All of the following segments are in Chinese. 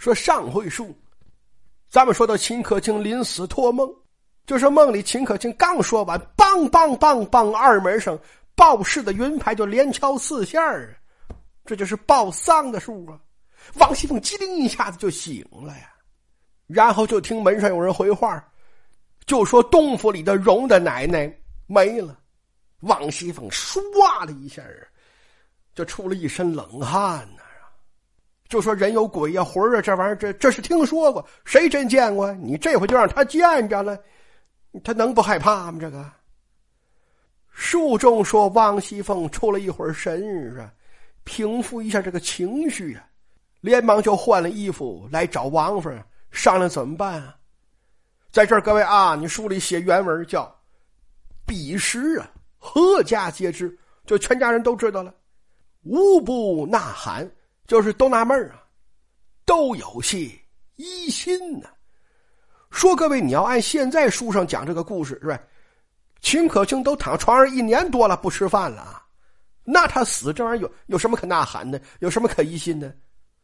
说上回书，咱们说到秦可卿临死托梦，就是梦里秦可卿刚说完，梆梆梆梆二门上，报事的云牌就连敲四下儿，这就是报丧的数啊！王熙凤机灵一下子就醒了呀，然后就听门上有人回话，就说东府里的荣的奶奶没了。王熙凤唰的一下就出了一身冷汗呐。就说人有鬼呀，魂啊，这玩意儿，这这是听说过，谁真见过？你这回就让他见着了，他能不害怕吗？这个书中说，王熙凤出了一会儿神啊，平复一下这个情绪啊，连忙就换了衣服来找王夫人商量怎么办啊。在这儿，各位啊，你书里写原文叫“彼时啊，阖家皆知”，就全家人都知道了，无不呐喊。就是都纳闷啊，都有些疑心呢。说各位，你要按现在书上讲这个故事是吧？秦可卿都躺床上一年多了，不吃饭了，那他死这玩意儿有有什么可呐喊的？有什么可疑心的？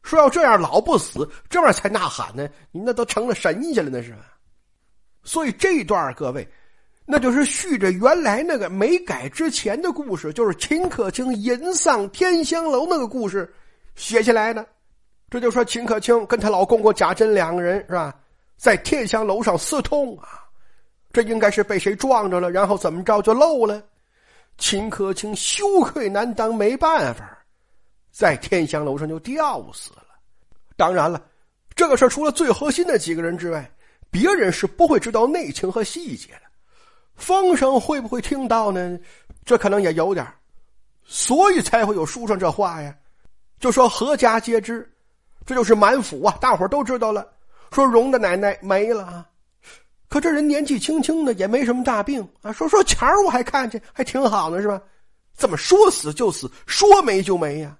说要这样老不死，这玩意儿才呐喊呢？你那都成了神仙了，那是。所以这一段各位，那就是续着原来那个没改之前的故事，就是秦可卿吟丧天香楼那个故事。写下来的，这就说秦可卿跟她老公公贾珍两个人是吧，在天香楼上私通啊，这应该是被谁撞着了，然后怎么着就漏了。秦可卿羞愧难当，没办法，在天香楼上就吊死了。当然了，这个事除了最核心的几个人之外，别人是不会知道内情和细节的。风声会不会听到呢？这可能也有点所以才会有书上这话呀。就说阖家皆知，这就是满府啊，大伙都知道了。说荣的奶奶没了，可这人年纪轻轻的，也没什么大病啊。说说前儿我还看见还挺好呢，是吧？怎么说死就死，说没就没呀？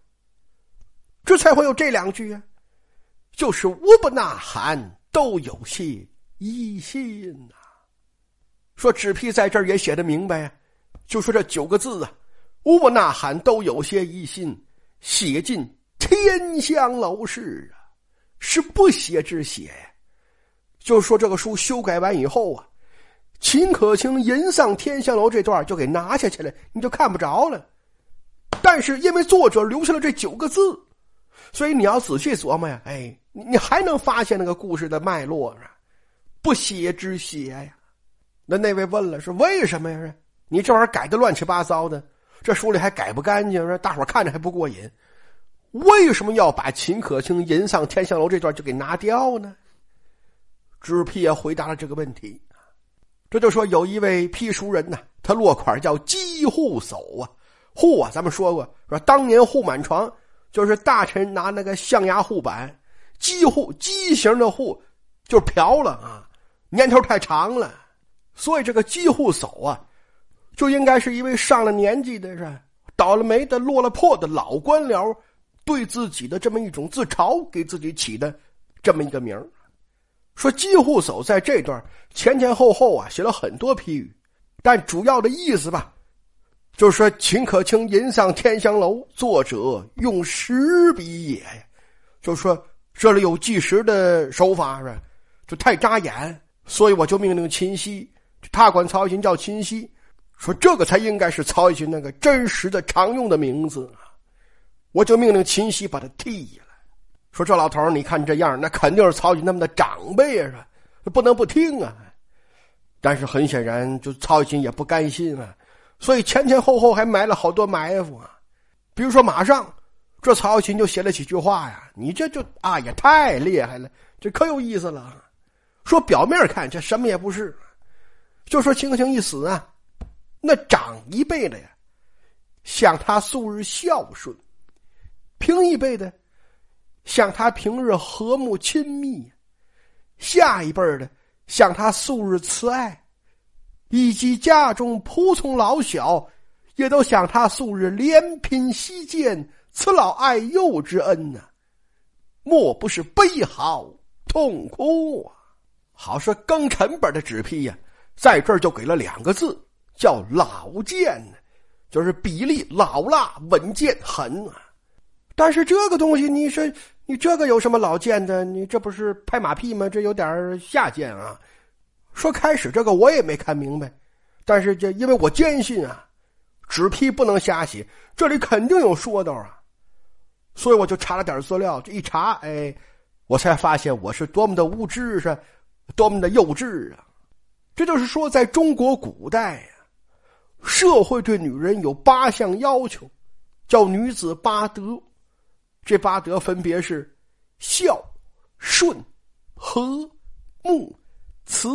这才会有这两句啊，就是无不呐喊，都有些疑心呐。说纸批在这儿也写的明白呀，就说这九个字啊，无不呐喊，都有些疑心。写进天香楼市啊，是不写之写呀。就说这个书修改完以后啊，秦可卿吟丧天香楼这段就给拿下去了，你就看不着了。但是因为作者留下了这九个字，所以你要仔细琢磨呀，哎，你还能发现那个故事的脉络啊？不写之写呀。那那位问了，是为什么呀？你这玩意儿改的乱七八糟的。这书里还改不干净，说大伙看着还不过瘾。为什么要把秦可卿吟丧天香楼这段就给拿掉呢？知批也回答了这个问题。这就说有一位批书人呢，他落款叫姬护叟啊，护啊，咱们说过说当年护满床就是大臣拿那个象牙护板，姬护畸形的护就瓢了啊，年头太长了，所以这个姬护叟啊。就应该是一位上了年纪的人倒了霉的、落了魄的老官僚，对自己的这么一种自嘲，给自己起的这么一个名说机户叟在这段前前后后啊写了很多批语，但主要的意思吧，就是说秦可卿吟丧天香楼，作者用时笔也，就是说这里有计时的手法是？就太扎眼，所以我就命令秦熙，他管曹琴叫秦熙。说这个才应该是曹雪芹那个真实的常用的名字啊！我就命令秦熙把他替了。说这老头你看这样，那肯定是曹雪芹他们的长辈啊，不能不听啊。但是很显然，就曹雪芹也不甘心啊，所以前前后后还埋了好多埋伏啊。比如说，马上这曹雪芹就写了几句话呀，你这就啊也太厉害了，这可有意思了。说表面看这什么也不是，就说秦可卿一死啊。那长一辈的呀，想他素日孝顺；平一辈的，想他平日和睦亲密；下一辈的，想他素日慈爱；以及家中仆从老小，也都想他素日怜贫惜贱、慈老爱幼之恩呐。莫不是悲嚎痛哭啊！好说更沉本的纸批呀，在这儿就给了两个字。叫老健呢，就是比例老辣稳健狠啊。但是这个东西，你说你这个有什么老贱的？你这不是拍马屁吗？这有点下贱啊！说开始这个我也没看明白，但是这因为我坚信啊，纸批不能瞎写，这里肯定有说道啊，所以我就查了点资料，这一查，哎，我才发现我是多么的无知是，多么的幼稚啊！这就是说，在中国古代呀，社会对女人有八项要求，叫女子八德。这八德分别是孝、顺、和、睦、慈、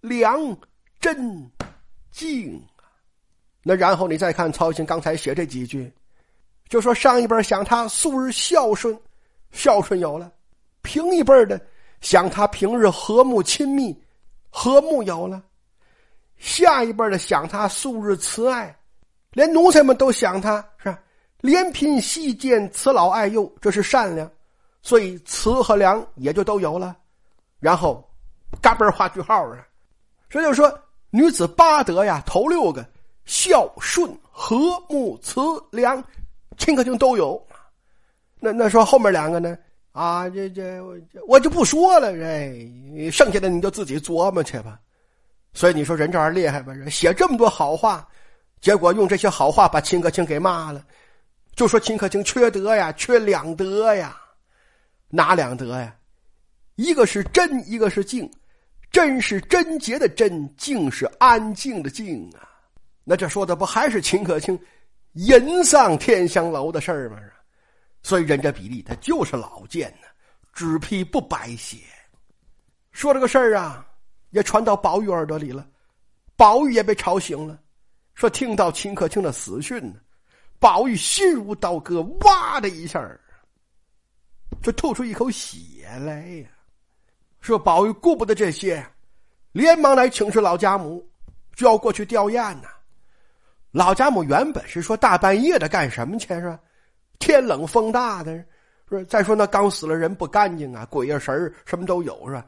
良、贞、敬那然后你再看曹琴刚才写这几句，就说上一辈想他素日孝顺，孝顺有了；平一辈的想他平日和睦亲密，和睦有了；下一辈的想他素日慈爱，连奴才们都想他是吧？怜贫惜贱，慈老爱幼，这是善良，所以慈和良也就都有了。然后，嘎嘣画句号啊，这就是说女子八德呀，头六个孝顺和睦慈良，秦可卿都有。那那说后面两个呢？啊，这这我就不说了，这剩下的你就自己琢磨去吧。所以你说人这玩意儿厉害吧？写这么多好话，结果用这些好话把秦可卿给骂了。就说秦可卿缺德呀，缺两德呀，哪两德呀？一个是贞，一个是静。贞是贞洁的贞，静是安静的静啊。那这说的不还是秦可卿淫丧天香楼的事儿吗？所以人家比例他就是老贱呢，纸批不白写。说这个事儿啊，也传到宝玉耳朵里了，宝玉也被吵醒了，说听到秦可卿的死讯呢。宝玉心如刀割，哇的一下就吐出一口血来呀！说宝玉顾不得这些，连忙来请示老家母，就要过去吊唁呐。老家母原本是说大半夜的干什么去是吧？天冷风大的，说再说那刚死了人不干净啊，鬼呀神什么都有是吧？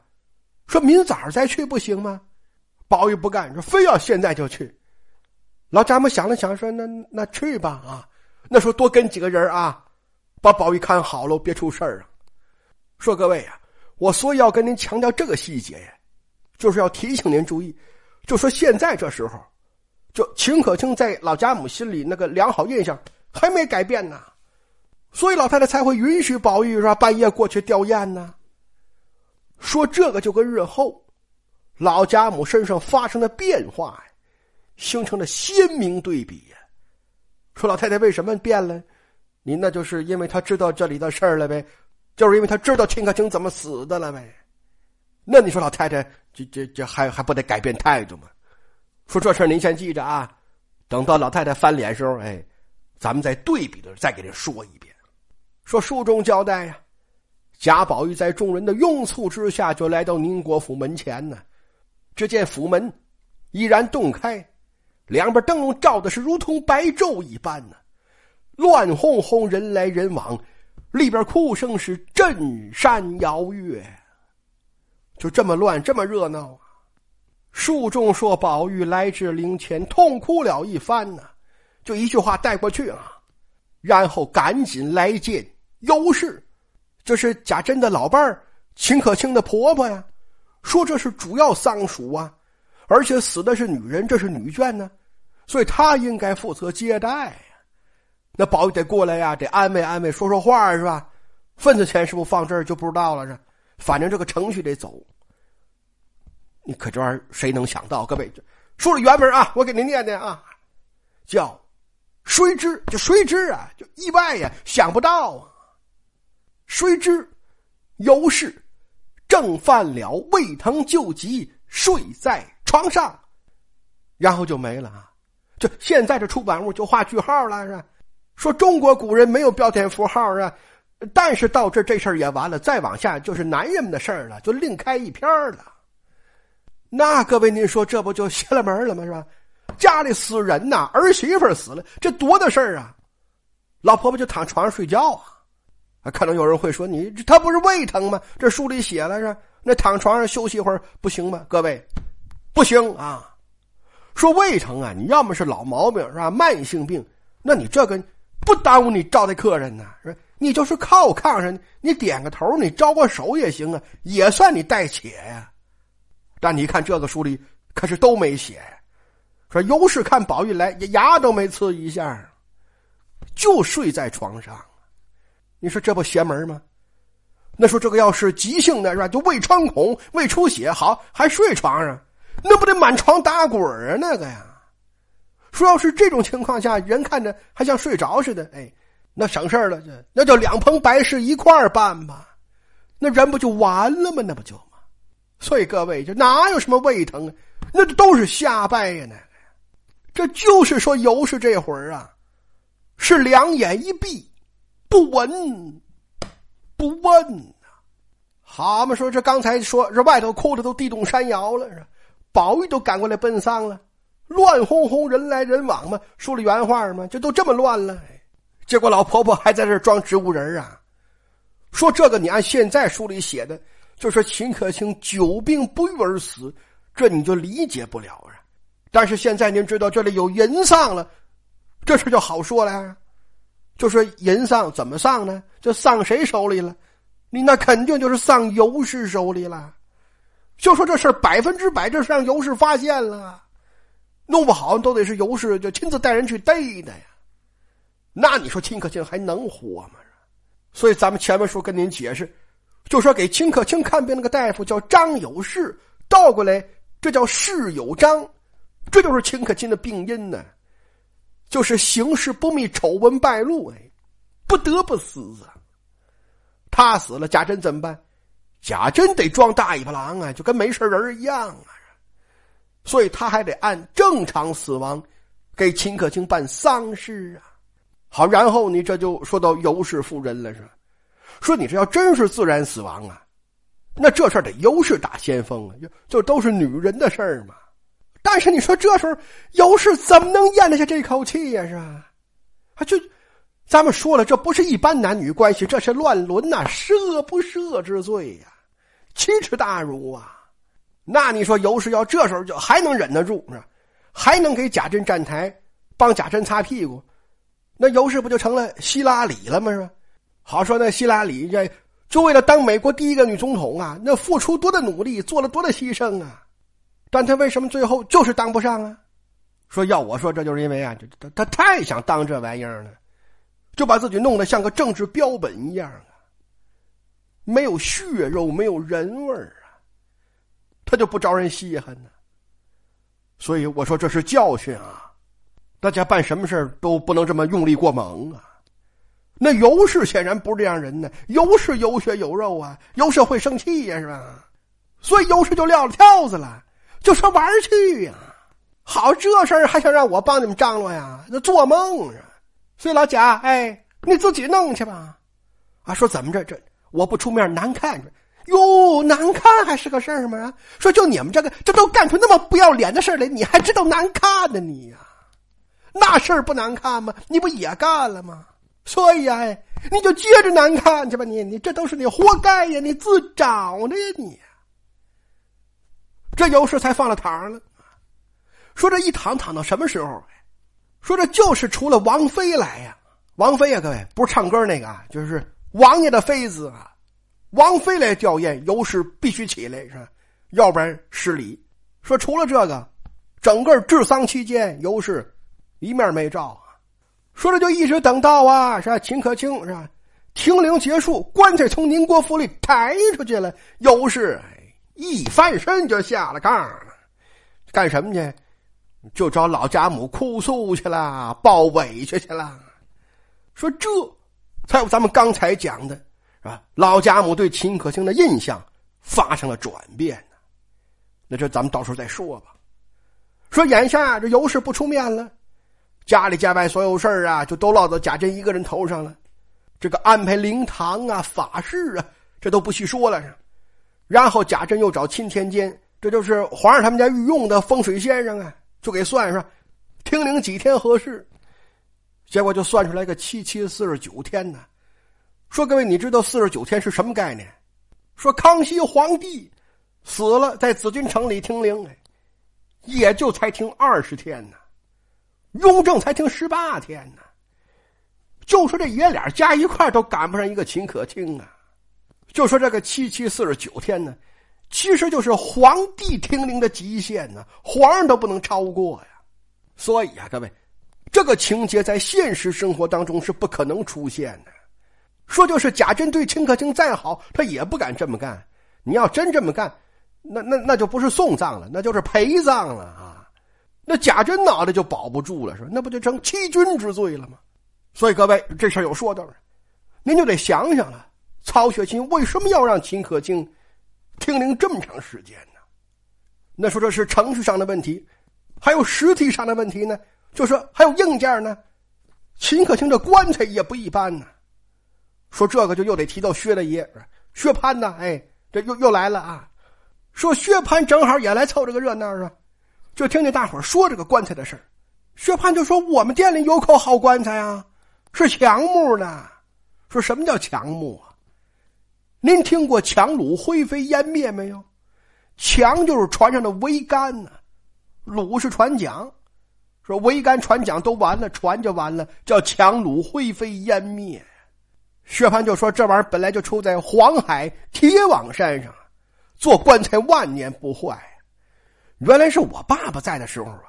说明早再去不行吗？宝玉不干，说非要现在就去。老贾母想了想，说：“那那去吧啊！那时候多跟几个人啊，把宝玉看好了，别出事儿啊。”说各位啊，我所以要跟您强调这个细节呀，就是要提醒您注意，就说现在这时候，就秦可卿在老贾母心里那个良好印象还没改变呢，所以老太太才会允许宝玉说半夜过去吊唁呢。说这个就跟日后老家母身上发生的变化呀。形成了鲜明对比呀！说老太太为什么变了？您那就是因为她知道这里的事儿了呗，就是因为她知道秦可卿怎么死的了呗。那你说老太太这这这还还不得改变态度吗？说这事儿您先记着啊，等到老太太翻脸时候，哎，咱们再对比的再给您说一遍。说书中交代呀，贾宝玉在众人的拥簇之下，就来到宁国府门前呢，只见府门依然洞开。两边灯笼照的是如同白昼一般呢，乱哄哄，人来人往，里边哭声是震山摇月，就这么乱，这么热闹啊！书中说宝玉来至灵前，痛哭了一番呢，就一句话带过去啊，然后赶紧来见尤氏，这是贾珍的老伴儿，秦可卿的婆婆呀，说这是主要丧属啊。而且死的是女人，这是女眷呢，所以她应该负责接待呀。那宝玉得过来呀，得安慰安慰，说说话是吧？份子钱是不是放这儿就不知道了？是，反正这个程序得走。你可这玩意儿谁能想到？各位，说了原文啊，我给您念念啊，叫“谁知”就谁知啊，就意外呀，想不到啊。谁知尤氏正犯了胃疼救急，睡在。床上，然后就没了啊！就现在这出版物就画句号了，是吧？说中国古人没有标点符号啊，但是到这这事儿也完了，再往下就是男人们的事儿了，就另开一篇了。那各位，您说这不就邪了门了吗？是吧？家里死人呐，儿媳妇死了，这多大事儿啊！老婆婆就躺床上睡觉啊！啊，可能有人会说，你他不是胃疼吗？这书里写了是，那躺床上休息一会儿不行吗？各位。不行啊！说胃疼啊，你要么是老毛病是吧？慢性病，那你这个不耽误你招待客人呢？是吧？你就是靠炕上，你点个头，你招个手也行啊，也算你带且呀。但你看这个书里可是都没写，说尤氏看宝玉来，牙都没呲一下，就睡在床上。你说这不邪门吗？那说这个要是急性的是吧？就胃穿孔、胃出血，好还睡床上，那不得满床打滚啊？那个呀，说要是这种情况下，人看着还像睡着似的，哎，那省事了，这那就两棚白事一块办吧，那人不就完了吗？那不就吗？所以各位就哪有什么胃疼啊？那都是瞎掰呀！那个，这就是说尤氏这会儿啊，是两眼一闭，不闻。不问呐，好嘛？说这刚才说这外头哭的都地动山摇了，宝玉都赶过来奔丧了，乱哄哄，人来人往嘛。说了原话嘛，这都这么乱了。结果老婆婆还在这装植物人啊，说这个你按现在书里写的，就说秦可卿久病不愈而死，这你就理解不了啊。但是现在您知道这里有人丧了，这事就好说了。就说人丧怎么丧呢？就丧谁手里了？你那肯定就是丧尤氏手里了。就说这事百分之百，这是让尤氏发现了，弄不好都得是尤氏就亲自带人去逮的呀。那你说秦可卿还能活吗？所以咱们前面说跟您解释，就说给秦可卿看病那个大夫叫张有事，倒过来这叫事有张，这就是秦可卿的病因呢。就是行事不密，丑闻败露，哎，不得不死啊！他死了，贾珍怎么办？贾珍得装大尾巴狼啊，就跟没事人一样啊！所以他还得按正常死亡给秦可卿办丧事啊。好，然后你这就说到尤氏夫人了，是吧？说你这要真是自然死亡啊，那这事儿得尤氏打先锋啊，就就都是女人的事儿嘛。但是你说这时候尤氏怎么能咽得下这口气呀？是吧？啊，就咱们说了，这不是一般男女关系，这是乱伦呐，赦不赦之罪呀，奇耻大辱啊！那你说尤氏要这时候就还能忍得住是吧？还能给贾珍站台，帮贾珍擦屁股，那尤氏不就成了希拉里了吗？是吧？好说那希拉里这就为了当美国第一个女总统啊，那付出多大努力，做了多大牺牲啊！但他为什么最后就是当不上啊？说要我说，这就是因为啊，他他太想当这玩意儿了，就把自己弄得像个政治标本一样啊，没有血肉，没有人味啊，他就不招人稀罕呢。所以我说这是教训啊，大家办什么事都不能这么用力过猛啊。那尤氏显然不是这样人呢，尤氏有血有肉啊，尤氏会生气呀，是吧？所以尤氏就撂了挑子了。就说玩去呀，好这事儿还想让我帮你们张罗呀？那做梦啊！所以老贾，哎，你自己弄去吧。啊，说怎么着这我不出面难看着？哟，难看还是个事儿吗？说就你们这个，这都干出那么不要脸的事来，你还知道难看呢？你呀，那事儿不难看吗？你不也干了吗？所以呀，你就接着难看去吧。你你这都是你活该呀，你自找的呀你。这尤氏才放了躺了，说这一躺躺到什么时候？说这就是除了王妃来呀，王妃呀，各位不是唱歌那个啊，就是王爷的妃子啊，王妃来吊唁，尤氏必须起来是吧？要不然失礼。说除了这个，整个治丧期间，尤氏一面没照啊。说这就一直等到啊，是吧？秦可卿是吧？停灵结束，棺材从宁国府里抬出去了，尤氏。一翻身就下了炕了，干什么去？就找老贾母哭诉去了，抱委屈去了。说这才有咱们刚才讲的，是吧？老贾母对秦可卿的印象发生了转变呢。那这咱们到时候再说吧。说眼下这尤氏不出面了，家里家外所有事啊，就都落到贾珍一个人头上了。这个安排灵堂啊、法事啊，这都不细说了。然后贾珍又找钦天监，这就是皇上他们家御用的风水先生啊，就给算算，听灵几天合适。结果就算出来个七七四十九天呢。说各位，你知道四十九天是什么概念？说康熙皇帝死了，在紫禁城里听灵，也就才听二十天呢。雍正才听十八天呢。就说这爷俩加一块都赶不上一个秦可卿啊！就说这个七七四十九天呢，其实就是皇帝听令的极限呢，皇上都不能超过呀。所以啊，各位，这个情节在现实生活当中是不可能出现的。说就是贾珍对秦可卿再好，他也不敢这么干。你要真这么干，那那那就不是送葬了，那就是陪葬了啊！那贾珍脑袋就保不住了，是吧？那不就成欺君之罪了吗？所以各位，这事儿有说道，您就得想想了。曹雪芹为什么要让秦可卿听令这么长时间呢？那说这是程序上的问题，还有实体上的问题呢？就说还有硬件呢？秦可卿这棺材也不一般呢。说这个就又得提到薛大爷薛蟠呢，哎，这又又来了啊！说薛蟠正好也来凑这个热闹啊，就听见大伙说这个棺材的事薛蟠就说：“我们店里有口好棺材啊，是强木的。”说什么叫强木啊？您听过强弩灰飞烟灭没有？强就是船上的桅杆呢，弩是船桨。说桅杆、船桨都完了，船就完了，叫强弩灰飞烟灭。薛蟠就说：“这玩意儿本来就出在黄海铁网山上，做棺材万年不坏。原来是我爸爸在的时候啊，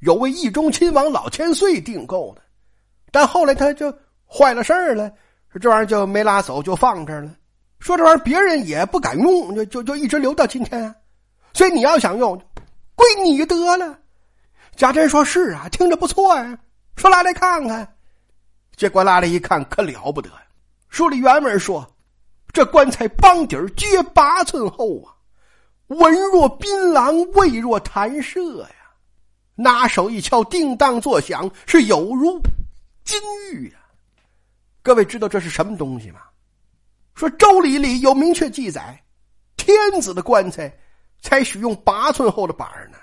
有位义中亲王老千岁订购的，但后来他就坏了事儿了，这玩意儿就没拉走，就放这儿了。说这玩意儿别人也不敢用，就就就一直留到今天。所以你要想用，归你得了。”贾珍说：“是啊，听着不错呀。”说：“拉来看看。”结果拉来一看，可了不得。书里原文说：“这棺材帮底儿约八寸厚啊，文若槟榔，味若弹射呀。拿手一敲，叮当作响，是有如金玉呀。各位知道这是什么东西吗？说《周礼》里有明确记载，天子的棺材才许用八寸厚的板呢，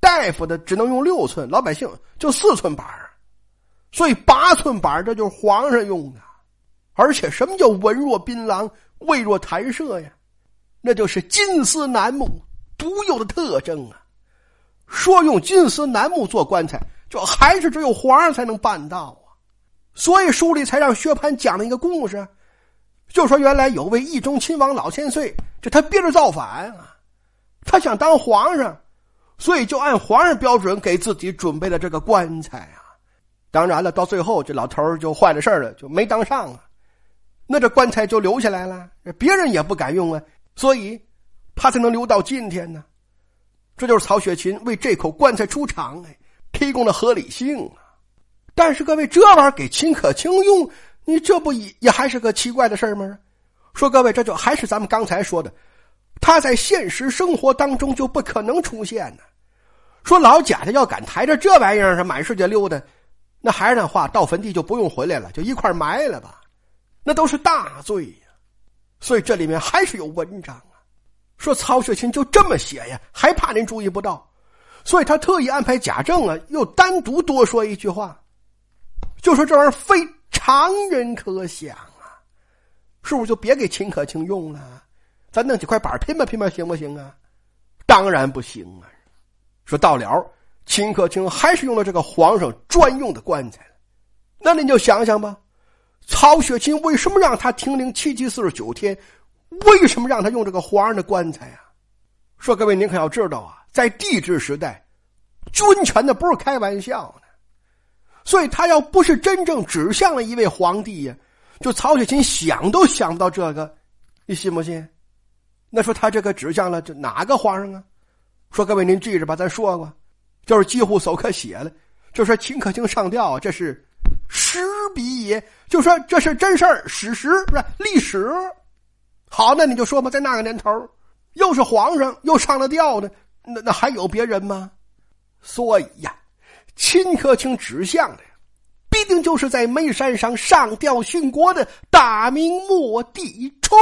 大夫的只能用六寸，老百姓就四寸板所以八寸板这就是皇上用的。”而且，什么叫文若槟榔，味若弹射呀？那就是金丝楠木独有的特征啊！说用金丝楠木做棺材，就还是只有皇上才能办到啊！所以书里才让薛蟠讲了一个故事，就说原来有位义中亲王老千岁，这他憋着造反啊，他想当皇上，所以就按皇上标准给自己准备了这个棺材啊。当然了，到最后这老头就坏了事了，就没当上啊。那这棺材就留下来了，别人也不敢用啊，所以他才能留到今天呢。这就是曹雪芹为这口棺材出场哎，提供了合理性啊。但是各位，这玩意儿给秦可卿用，你这不也也还是个奇怪的事吗？说各位，这就还是咱们刚才说的，他在现实生活当中就不可能出现呢。说老贾家要敢抬着这玩意儿是满世界溜达，那还是那话，到坟地就不用回来了，就一块埋了吧。那都是大罪呀，所以这里面还是有文章啊。说曹雪芹就这么写呀，还怕您注意不到，所以他特意安排贾政啊，又单独多说一句话，就说这玩意儿非常人可想啊，是不是就别给秦可卿用了？咱弄几块板拼吧拼吧，行不行啊？当然不行啊！说到了，秦可卿还是用了这个皇上专用的棺材那您就想想吧。曹雪芹为什么让他停灵七七四十九天？为什么让他用这个皇上的棺材啊？说各位，您可要知道啊，在帝制时代，军权的不是开玩笑的，所以他要不是真正指向了一位皇帝呀，就曹雪芹想都想不到这个，你信不信？那说他这个指向了这哪个皇上啊？说各位，您记着吧，咱说过，就是几乎手可写了，就说秦可卿上吊，这是。史笔也，就说这是真事儿，史实不是历史。好，那你就说吧，在那个年头，又是皇上，又上了吊的，那那还有别人吗？所以呀，秦可卿指向的，必定就是在煤山上上吊殉国的大明末帝冲。